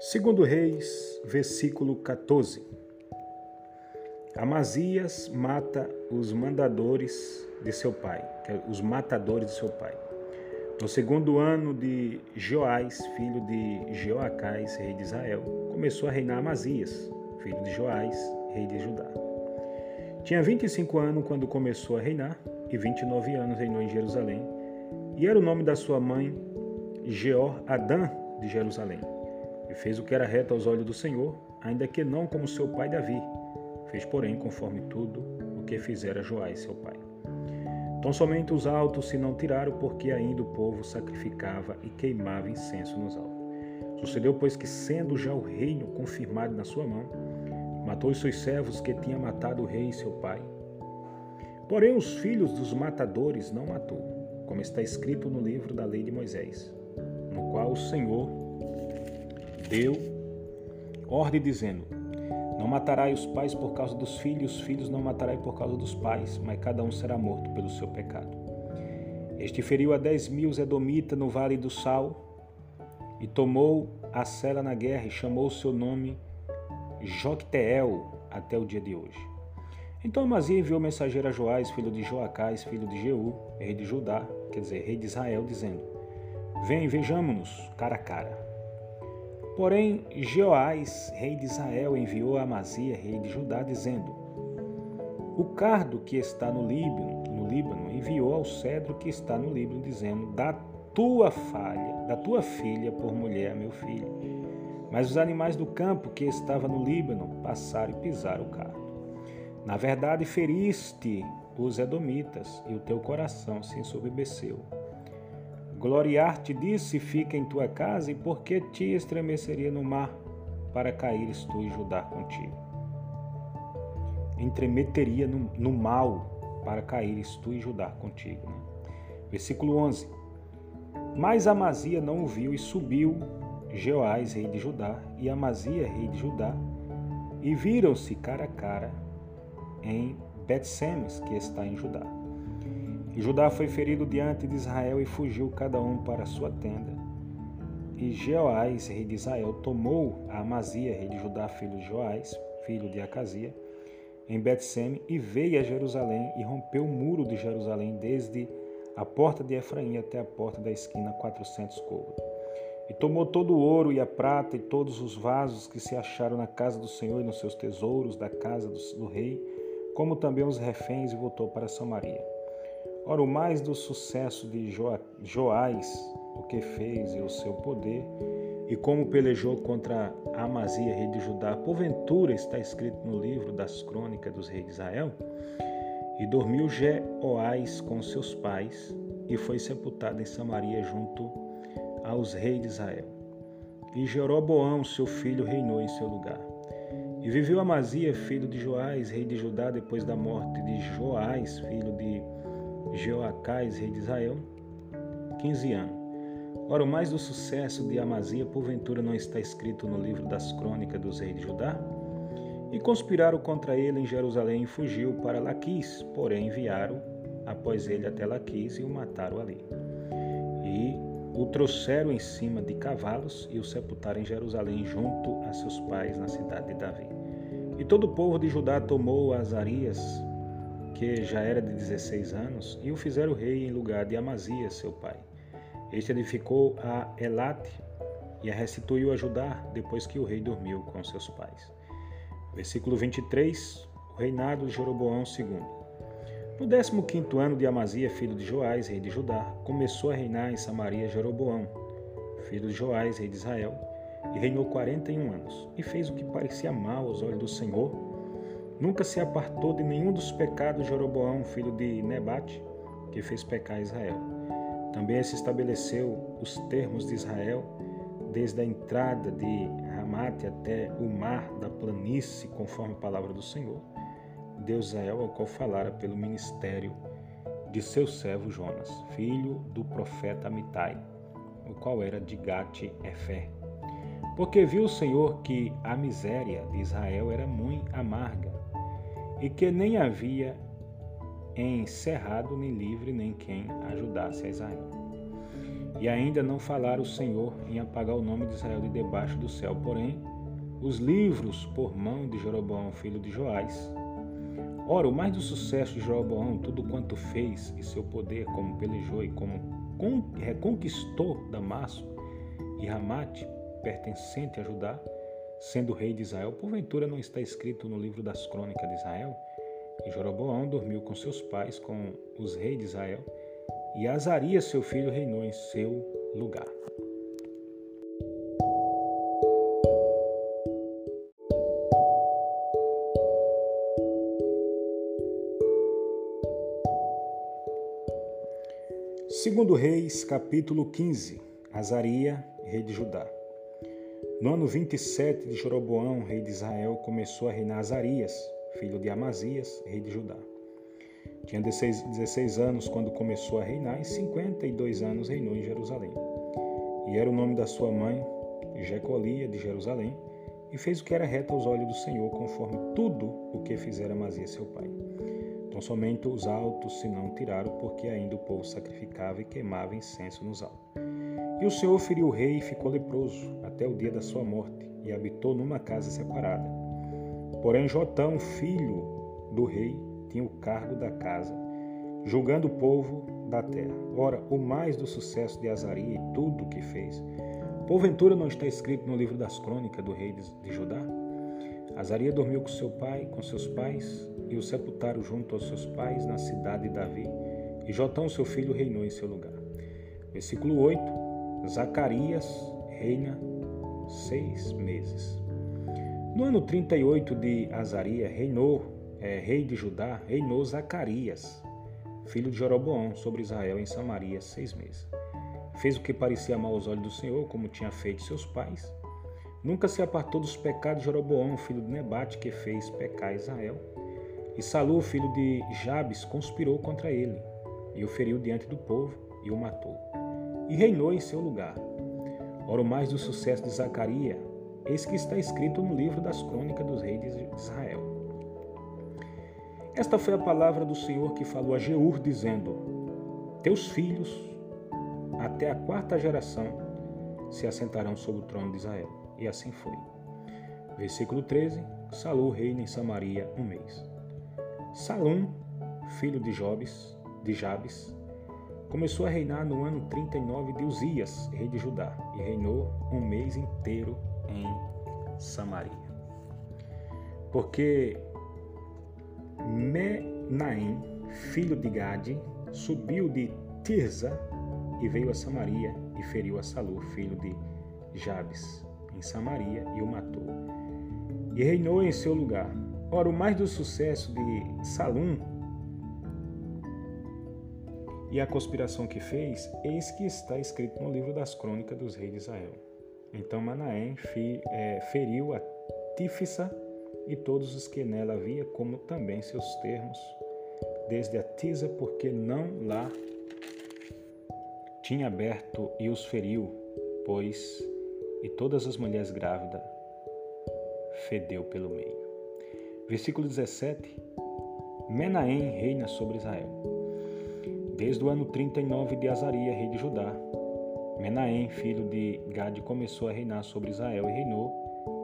Segundo Reis, versículo 14. Amazias mata os mandadores de seu pai, é os matadores de seu pai. No segundo ano de Joás, filho de Jeoacás, rei de Israel, começou a reinar Amazias, filho de Joás, rei de Judá. Tinha 25 anos quando começou a reinar e 29 anos reinou em Jerusalém. E era o nome da sua mãe Jeor Adã de Jerusalém. E fez o que era reto aos olhos do Senhor, ainda que não como seu pai Davi. Fez, porém, conforme tudo o que fizera Joás, seu pai. Tão somente os altos se não tiraram, porque ainda o povo sacrificava e queimava incenso nos altos. Sucedeu, pois, que, sendo já o reino confirmado na sua mão, matou os seus servos que tinha matado o rei seu pai. Porém, os filhos dos matadores não matou, como está escrito no livro da lei de Moisés, no qual o Senhor deu ordem dizendo: Não matarás os pais por causa dos filhos, os filhos não matarás por causa dos pais, mas cada um será morto pelo seu pecado. Este feriu a dez mil Edomita no vale do Sal e tomou a cela na guerra e chamou o seu nome Jocteel até o dia de hoje. Então Amazia enviou mensageiro a Joás, filho de Joacás, filho de Jeú, rei de Judá, quer dizer, rei de Israel, dizendo: Vem, vejamo-nos cara a cara. Porém, Jeoás, rei de Israel, enviou a Amazia, rei de Judá, dizendo: O cardo que está no Líbano, no Líbano enviou ao cedro que está no Líbano, dizendo: Da tua falha, da tua filha por mulher, meu filho. Mas os animais do campo que estava no Líbano passaram e pisaram o carro. Na verdade, feriste os edomitas e o teu coração se ensoberbeceu. Gloriar-te disse, fica em tua casa, e por que te estremeceria no mar para caíres tu e Judá contigo? Entremeteria no, no mal para caíres tu e Judá contigo. Né? Versículo 11. Mas Amazia não o viu e subiu Jeoás, rei de Judá, e Amazia, rei de Judá, e viram-se cara a cara em Bet-Semes, que está em Judá. Judá foi ferido diante de Israel e fugiu cada um para sua tenda. E Jeoás, rei de Israel, tomou a Amazia, rei de Judá, filho de Joás, filho de Acazia, em Bet-Seme e veio a Jerusalém e rompeu o muro de Jerusalém desde a porta de Efraim até a porta da esquina, quatrocentos côvados. E tomou todo o ouro e a prata e todos os vasos que se acharam na casa do Senhor e nos seus tesouros da casa do, do rei, como também os reféns, e voltou para Samaria. Ora, o mais do sucesso de jo, Joás, o que fez e o seu poder, e como pelejou contra Amazia, rei de Judá, porventura está escrito no livro das crônicas dos reis de Israel. E dormiu Jeoás com seus pais, e foi sepultado em Samaria junto aos reis de Israel. E Jeroboão, seu filho, reinou em seu lugar. E viveu Amazia, filho de Joás, rei de Judá, depois da morte de Joás, filho de Jeoacás, rei de Israel, quinze anos. Ora, o mais do sucesso de Amazia, porventura, não está escrito no livro das crônicas dos reis de Judá? E conspiraram contra ele em Jerusalém e fugiu para Laquis, porém enviaram após ele até Laquis e o mataram ali. E o trouxeram em cima de cavalos e o sepultaram em Jerusalém junto a seus pais na cidade de Davi. E todo o povo de Judá tomou Azarias, que já era de 16 anos, e o fizeram rei em lugar de Amazias, seu pai. Este edificou a Elate e a restituiu a Judá depois que o rei dormiu com seus pais. Versículo 23, o reinado de Jeroboão II. No 15 ano de Amazia, filho de Joás, rei de Judá, começou a reinar em Samaria Jeroboão, filho de Joás, rei de Israel, e reinou 41 anos, e fez o que parecia mal aos olhos do Senhor. Nunca se apartou de nenhum dos pecados de Jeroboão, filho de Nebate, que fez pecar Israel. Também se estabeleceu os termos de Israel, desde a entrada de Ramate até o mar da planície, conforme a palavra do Senhor Deus Israel, ao qual falara pelo ministério de seu servo Jonas, filho do profeta Amitai, o qual era de Gate Efer. Porque viu o Senhor que a miséria de Israel era muito amarga, e que nem havia encerrado nem livre nem quem ajudasse a Israel. E ainda não falara o Senhor em apagar o nome de Israel de debaixo do céu. Porém, os livros por mão de Jeroboão, filho de Joás. Ora, o mais do sucesso de Jeroboão, tudo quanto fez e seu poder, como pelejou e como reconquistou Damasco e Ramate, pertencente a Judá, sendo rei de Israel, porventura não está escrito no livro das crônicas de Israel? E Jeroboão dormiu com seus pais, com os reis de Israel, e Azarias, seu filho, reinou em seu lugar. Segundo Reis, capítulo 15. Azaria, rei de Judá. No ano 27 de Jeroboão, rei de Israel, começou a reinar Azarias, filho de Amazias, rei de Judá. Tinha 16, 16 anos quando começou a reinar e 52 anos reinou em Jerusalém. E era o nome da sua mãe, Jecolia, de Jerusalém, e fez o que era reto aos olhos do Senhor, conforme tudo o que fizera Amazias seu pai. Então somente os altos se não tiraram, porque ainda o povo sacrificava e queimava incenso nos altos. E o Senhor feriu o rei e ficou leproso até o dia da sua morte, e habitou numa casa separada. Porém Jotão, filho do rei, tinha o cargo da casa, julgando o povo da terra. Ora, o mais do sucesso de Azaria e tudo o que fez, porventura não está escrito no livro das crônicas do rei de Judá? Azaria dormiu com seu pai, com seus pais, e o sepultaram junto aos seus pais na cidade de Davi, e Jotão, seu filho, reinou em seu lugar. Versículo 8: Zacarias reina seis meses. No ano 38 de Azaria, reinou é, rei de Judá, reinou Zacarias, filho de Jeroboão, sobre Israel em Samaria seis meses. Fez o que parecia mal aos olhos do Senhor, como tinha feito seus pais. Nunca se apartou dos pecados de Jeroboão, filho de Nebate, que fez pecar Israel. E Salu, filho de Jabes, conspirou contra ele, e o feriu diante do povo, e o matou. E reinou em seu lugar. Ora, mais do sucesso de Zacarias, eis que está escrito no livro das crônicas dos reis de Israel. Esta foi a palavra do Senhor que falou a Jeur, dizendo: Teus filhos, até a quarta geração, se assentarão sobre o trono de Israel. E assim foi. Versículo 13: Salu reina em Samaria um mês. Salum, filho de Jobes, de Jabes, começou a reinar no ano 39 de Uzias, rei de Judá, e reinou um mês inteiro em Samaria. Porque Menaim, filho de Gade, subiu de Tirza e veio a Samaria e feriu a Salu, filho de Jabes, em Samaria e o matou. E reinou em seu lugar. Ora, o mais do sucesso de Salum e a conspiração que fez, eis que está escrito no livro das crônicas dos reis de Israel. Então Manaém é, feriu a Tífisa e todos os que nela havia, como também seus termos, desde a Tisa, porque não lá tinha aberto e os feriu, pois, e todas as mulheres grávidas fedeu pelo meio. Versículo 17: Menahem reina sobre Israel. Desde o ano 39 de Azaria, rei de Judá, Menahem, filho de Gade, começou a reinar sobre Israel e reinou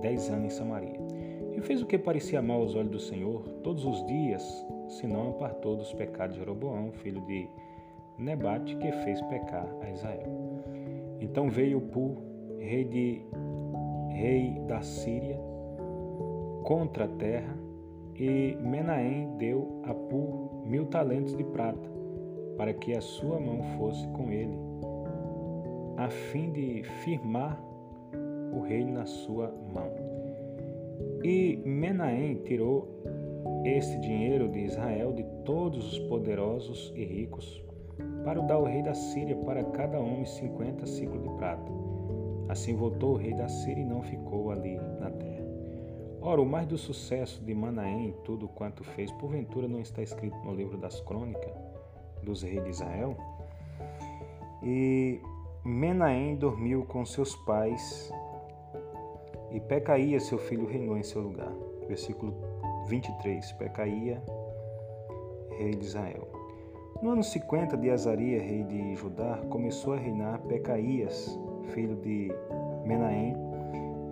dez anos em Samaria. E fez o que parecia mal aos olhos do Senhor todos os dias, se não apartou dos pecados de Jeroboão, filho de Nebate, que fez pecar a Israel. Então veio Pu, rei, de, rei da Síria, contra a terra, e Menahem deu a Pu mil talentos de prata, para que a sua mão fosse com ele, a fim de firmar o reino na sua mão. E Menahem tirou esse dinheiro de Israel de todos os poderosos e ricos para o dar ao rei da Síria para cada homem cinquenta ciclos de prata. Assim voltou o rei da Síria e não ficou ali na terra. Ora, o mais do sucesso de Manaém tudo quanto fez, porventura não está escrito no livro das crônicas dos reis de Israel? E Menahem dormiu com seus pais e Pecaía, seu filho, reinou em seu lugar. Versículo 23. Pecaía, rei de Israel. No ano 50 de Azaria, rei de Judá, começou a reinar Pecaías, filho de Menahem,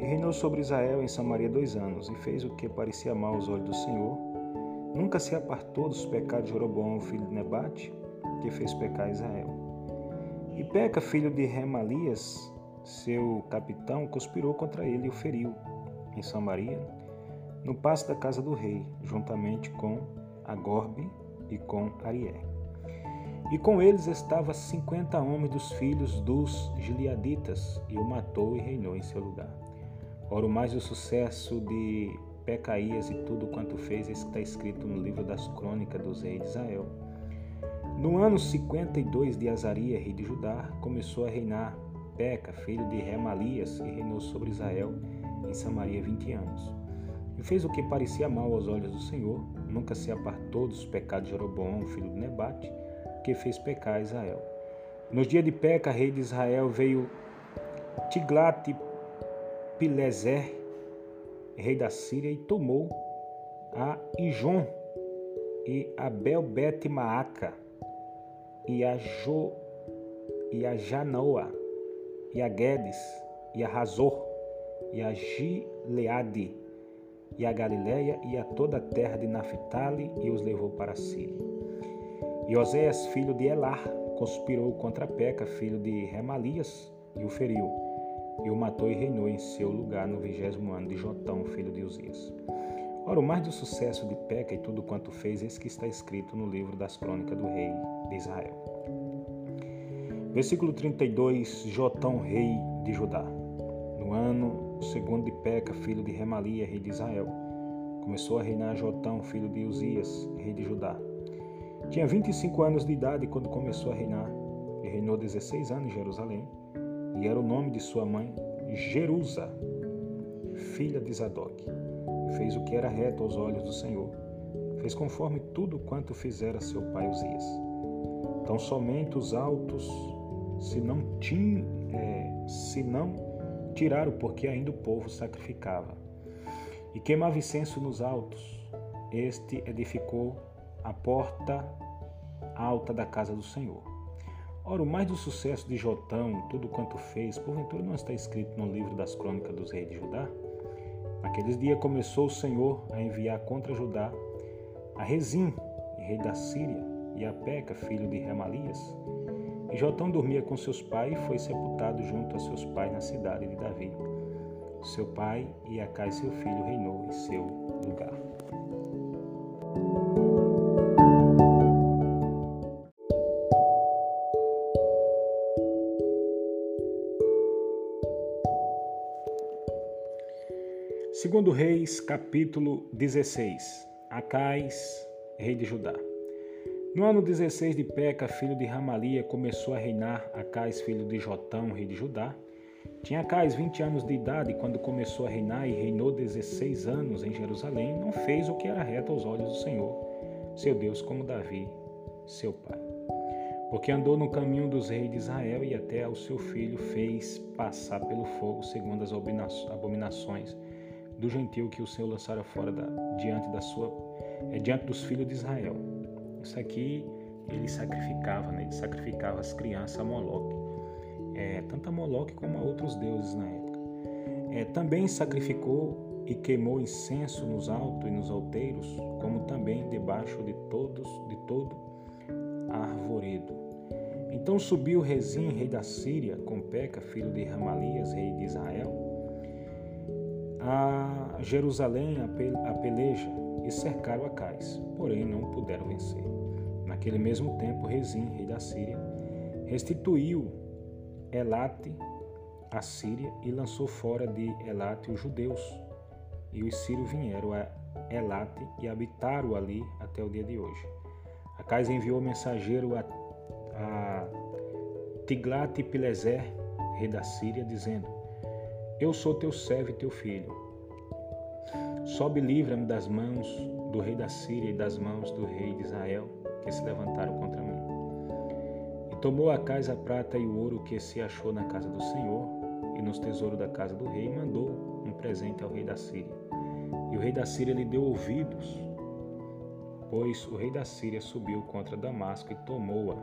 e reinou sobre Israel em Samaria dois anos, e fez o que parecia mal aos olhos do Senhor. Nunca se apartou dos pecados de Jeroboão, filho de Nebate, que fez pecar Israel. E Peca, filho de Remalias, seu capitão, conspirou contra ele e o feriu em Samaria, no passo da casa do rei, juntamente com Agorbe e com Arié. E com eles estava cinquenta homens dos filhos dos Gileaditas, e o matou e reinou em seu lugar. Ora, o mais o sucesso de Pecaías e tudo quanto fez está escrito no livro das crônicas dos reis de Israel. No ano 52 de Azaria, rei de Judá, começou a reinar Peca, filho de Remalias, e reinou sobre Israel em Samaria vinte anos. E fez o que parecia mal aos olhos do Senhor, nunca se apartou dos pecados de Jeroboão, filho de Nebate, que fez pecar Israel. Nos dias de Peca, rei de Israel, veio Tiglat Pileser, rei da Síria, e tomou a Ijon e a Belbet Maaca e a Jo e a Janoa e a Guedes e a Razor e a Gileade e a Galiléia e a toda a terra de Naphtali e os levou para a Síria. E Oséias, filho de Elar, conspirou contra Peca, filho de Remalias, e o feriu e o matou e reinou em seu lugar no vigésimo ano de Jotão, filho de Uzias. Ora, o mais do sucesso de Peca e tudo quanto fez, eis que está escrito no livro das crônicas do rei de Israel. Versículo 32, Jotão, rei de Judá. No ano segundo de Peca, filho de Remalia, rei de Israel, começou a reinar Jotão, filho de Uzias, rei de Judá. Tinha 25 anos de idade quando começou a reinar, e reinou 16 anos em Jerusalém e era o nome de sua mãe Jerusa, filha de Zadok. Fez o que era reto aos olhos do Senhor, fez conforme tudo quanto fizera seu pai Uzias. Então somente os altos, se não, tin, é, se não tiraram, porque ainda o povo sacrificava. E queimava incenso nos altos. Este edificou a porta alta da casa do Senhor. Ora, o mais do sucesso de Jotão, tudo quanto fez, porventura não está escrito no livro das crônicas dos reis de Judá? Naqueles dias começou o Senhor a enviar contra Judá a Rezim, rei da Síria, e a Peca, filho de Remalias. E Jotão dormia com seus pais e foi sepultado junto a seus pais na cidade de Davi. Seu pai e Acai, seu filho, reinou em seu lugar. Segundo Reis, capítulo 16. Acais, rei de Judá. No ano 16 de Peca, filho de Ramalia, começou a reinar Acais, filho de Jotão, rei de Judá. Tinha Acais 20 anos de idade quando começou a reinar e reinou 16 anos em Jerusalém. Não fez o que era reto aos olhos do Senhor, seu Deus, como Davi, seu pai. Porque andou no caminho dos reis de Israel e até ao seu filho fez passar pelo fogo, segundo as abominações do gentil que o Senhor lançara fora da, diante da sua é, diante dos filhos de Israel. Isso aqui ele sacrificava, né? ele sacrificava as crianças a Moloque, é, tanto a Moloque como a outros deuses na época. É, também sacrificou e queimou incenso nos altos e nos alteiros, como também debaixo de todos, de todo arvoredo. Então subiu Rezim, rei da Síria, com Peca, filho de Ramalias, rei de Israel, a Jerusalém a peleja e cercaram a Cais, porém não puderam vencer. Naquele mesmo tempo, Rezim, rei da Síria, restituiu Elate à Síria e lançou fora de Elate os judeus. E os sírios vieram a Elate e habitaram ali até o dia de hoje. Acais enviou mensageiro a, a Tiglat-Pileser, rei da Síria, dizendo: eu sou teu servo e teu filho. Sobe livra-me das mãos do rei da Síria e das mãos do rei de Israel, que se levantaram contra mim. E tomou a casa a prata e o ouro que se achou na casa do Senhor e nos tesouros da casa do rei, e mandou um presente ao rei da Síria. E o rei da Síria lhe deu ouvidos pois o rei da Síria subiu contra Damasco e tomou-a,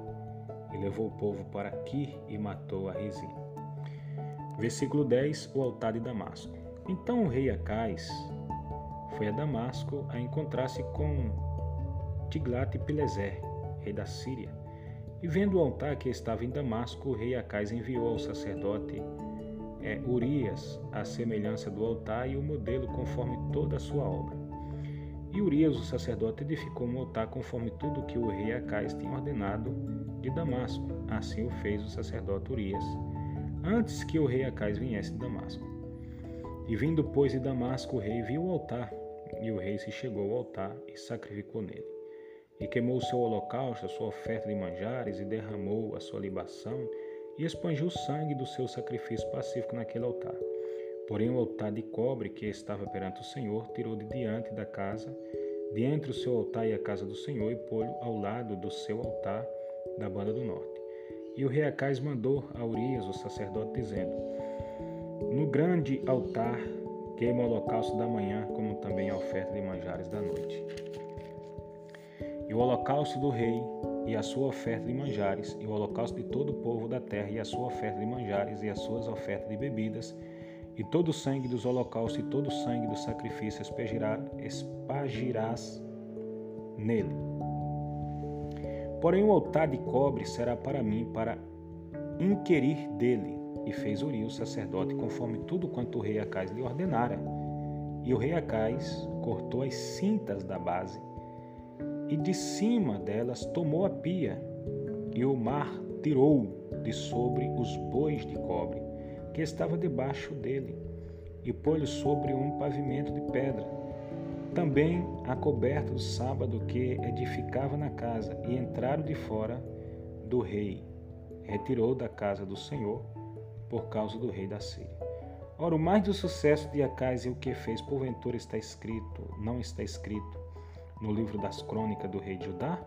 e levou o povo para aqui e matou a Rezim. Versículo 10: O altar de Damasco. Então o rei Acais foi a Damasco a encontrar-se com Tiglat-Pileser, rei da Síria. E vendo o altar que estava em Damasco, o rei Acais enviou ao sacerdote é, Urias a semelhança do altar e o modelo conforme toda a sua obra. E Urias, o sacerdote, edificou um altar conforme tudo que o rei Acais tinha ordenado de Damasco. Assim o fez o sacerdote Urias, antes que o rei Acais viesse de Damasco. E vindo, pois, de Damasco, o rei viu o altar, e o rei se chegou ao altar e sacrificou nele. E queimou o seu holocausto, a sua oferta de manjares, e derramou a sua libação, e espanjou o sangue do seu sacrifício pacífico naquele altar. Porém, o altar de cobre que estava perante o Senhor tirou de diante da casa, de entre o seu altar e a casa do Senhor, e pô-lo ao lado do seu altar da banda do norte. E o rei Acais mandou a Urias, o sacerdote, dizendo: No grande altar queima o holocausto da manhã, como também a oferta de manjares da noite. E o holocausto do rei e a sua oferta de manjares, e o holocausto de todo o povo da terra, e a sua oferta de manjares, e as suas ofertas de bebidas, e todo o sangue dos holocaustos e todo o sangue do sacrifício espagirás nele. Porém, o altar de cobre será para mim para inquirir dele. E fez Urias, o sacerdote, conforme tudo quanto o rei Acais lhe ordenara. E o rei Acais cortou as cintas da base, e de cima delas tomou a pia, e o mar tirou de sobre os bois de cobre que estava debaixo dele, e pôs-lhe sobre um pavimento de pedra. Também a coberta do sábado que edificava na casa, e entraram de fora do rei. Retirou da casa do Senhor por causa do rei da Síria. Ora, o mais do sucesso de Acais e o que fez, porventura está escrito, não está escrito no livro das crônicas do rei de Judá?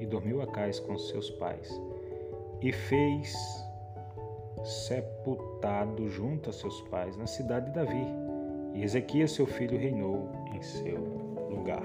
E dormiu Acais com seus pais. E fez sepultado junto a seus pais na cidade de Davi, e Ezequias, seu filho, reinou em seu lugar.